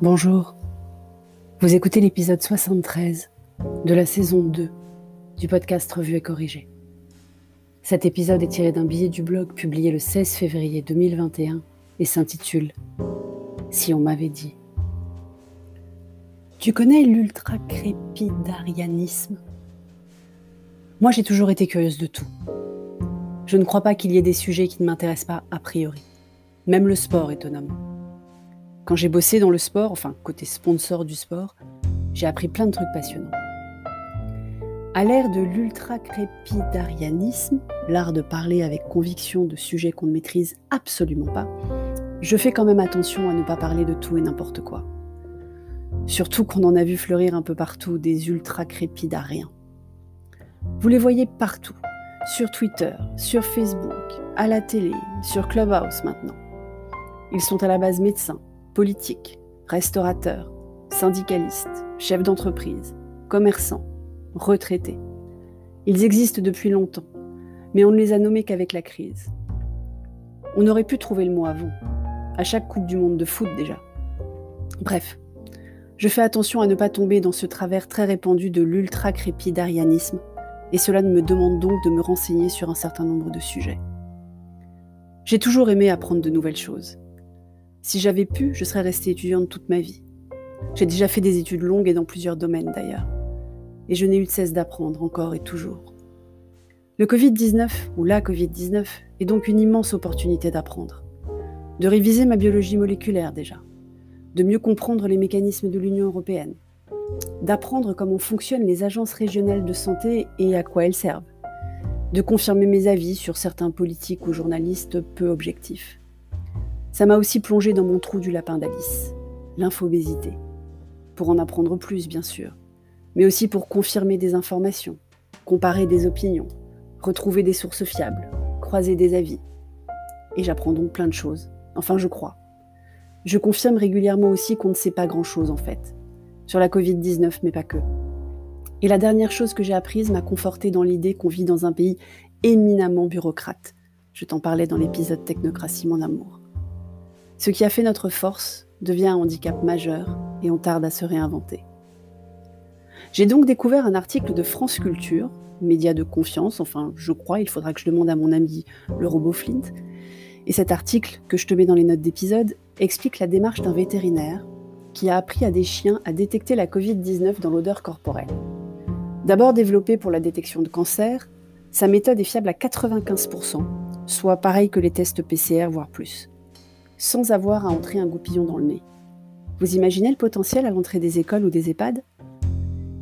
Bonjour, vous écoutez l'épisode 73 de la saison 2 du podcast Revue et Corrigé. Cet épisode est tiré d'un billet du blog publié le 16 février 2021 et s'intitule Si on m'avait dit. Tu connais l'ultra-crépidarianisme? Moi j'ai toujours été curieuse de tout. Je ne crois pas qu'il y ait des sujets qui ne m'intéressent pas a priori. Même le sport étonnamment. Quand j'ai bossé dans le sport, enfin côté sponsor du sport, j'ai appris plein de trucs passionnants. À l'ère de l'ultra-crépidarianisme, l'art de parler avec conviction de sujets qu'on ne maîtrise absolument pas, je fais quand même attention à ne pas parler de tout et n'importe quoi. Surtout qu'on en a vu fleurir un peu partout des ultra-crépidariens. Vous les voyez partout, sur Twitter, sur Facebook, à la télé, sur Clubhouse maintenant. Ils sont à la base médecins, politiques, restaurateurs, syndicalistes, chefs d'entreprise, commerçants, retraités. Ils existent depuis longtemps, mais on ne les a nommés qu'avec la crise. On aurait pu trouver le mot avant, à chaque Coupe du Monde de foot déjà. Bref, je fais attention à ne pas tomber dans ce travers très répandu de l'ultra-crépidarianisme, et cela me demande donc de me renseigner sur un certain nombre de sujets. J'ai toujours aimé apprendre de nouvelles choses, si j'avais pu, je serais restée étudiante toute ma vie. J'ai déjà fait des études longues et dans plusieurs domaines d'ailleurs. Et je n'ai eu de cesse d'apprendre encore et toujours. Le Covid-19, ou la Covid-19, est donc une immense opportunité d'apprendre. De réviser ma biologie moléculaire déjà. De mieux comprendre les mécanismes de l'Union européenne. D'apprendre comment fonctionnent les agences régionales de santé et à quoi elles servent. De confirmer mes avis sur certains politiques ou journalistes peu objectifs ça m'a aussi plongé dans mon trou du lapin d'Alice, l'infobésité. Pour en apprendre plus, bien sûr, mais aussi pour confirmer des informations, comparer des opinions, retrouver des sources fiables, croiser des avis. Et j'apprends donc plein de choses, enfin je crois. Je confirme régulièrement aussi qu'on ne sait pas grand-chose en fait, sur la Covid-19, mais pas que. Et la dernière chose que j'ai apprise m'a conforté dans l'idée qu'on vit dans un pays éminemment bureaucrate. Je t'en parlais dans l'épisode Technocratie, mon amour. Ce qui a fait notre force devient un handicap majeur et on tarde à se réinventer. J'ai donc découvert un article de France Culture, média de confiance, enfin je crois, il faudra que je demande à mon ami le robot Flint. Et cet article, que je te mets dans les notes d'épisode, explique la démarche d'un vétérinaire qui a appris à des chiens à détecter la Covid-19 dans l'odeur corporelle. D'abord développé pour la détection de cancer, sa méthode est fiable à 95%, soit pareil que les tests PCR, voire plus sans avoir à entrer un goupillon dans le nez. Vous imaginez le potentiel à l'entrée des écoles ou des EHPAD?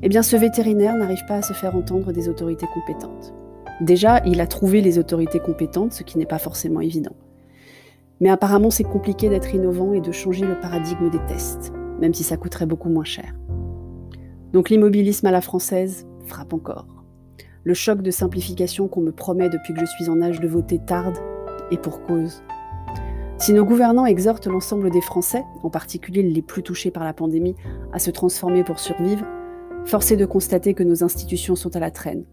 Eh bien, ce vétérinaire n'arrive pas à se faire entendre des autorités compétentes. Déjà, il a trouvé les autorités compétentes, ce qui n'est pas forcément évident. Mais apparemment, c'est compliqué d'être innovant et de changer le paradigme des tests, même si ça coûterait beaucoup moins cher. Donc l'immobilisme à la française frappe encore. Le choc de simplification qu'on me promet depuis que je suis en âge de voter tarde, et pour cause. Si nos gouvernants exhortent l'ensemble des Français, en particulier les plus touchés par la pandémie, à se transformer pour survivre, force est de constater que nos institutions sont à la traîne.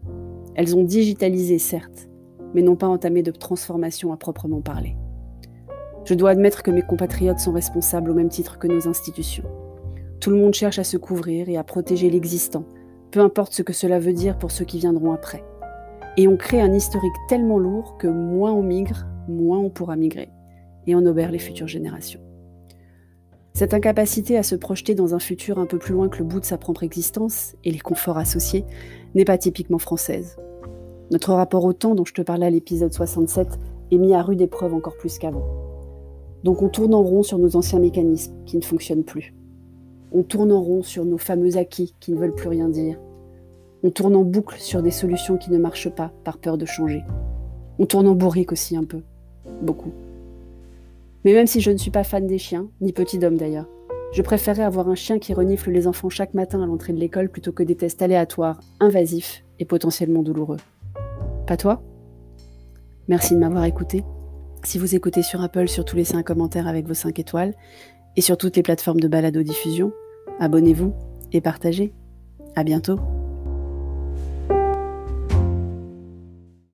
Elles ont digitalisé, certes, mais n'ont pas entamé de transformation à proprement parler. Je dois admettre que mes compatriotes sont responsables au même titre que nos institutions. Tout le monde cherche à se couvrir et à protéger l'existant, peu importe ce que cela veut dire pour ceux qui viendront après. Et on crée un historique tellement lourd que moins on migre, moins on pourra migrer et en obère les futures générations. Cette incapacité à se projeter dans un futur un peu plus loin que le bout de sa propre existence et les conforts associés n'est pas typiquement française. Notre rapport au temps dont je te parlais à l'épisode 67 est mis à rude épreuve encore plus qu'avant. Donc on tourne en rond sur nos anciens mécanismes qui ne fonctionnent plus. On tourne en rond sur nos fameux acquis qui ne veulent plus rien dire. On tourne en boucle sur des solutions qui ne marchent pas par peur de changer. On tourne en bourrique aussi un peu. Beaucoup. Mais même si je ne suis pas fan des chiens, ni petit d'homme d'ailleurs, je préférerais avoir un chien qui renifle les enfants chaque matin à l'entrée de l'école plutôt que des tests aléatoires, invasifs et potentiellement douloureux. Pas toi? Merci de m'avoir écouté. Si vous écoutez sur Apple, surtout laissez un commentaire avec vos 5 étoiles. Et sur toutes les plateformes de balado-diffusion, abonnez-vous et partagez. À bientôt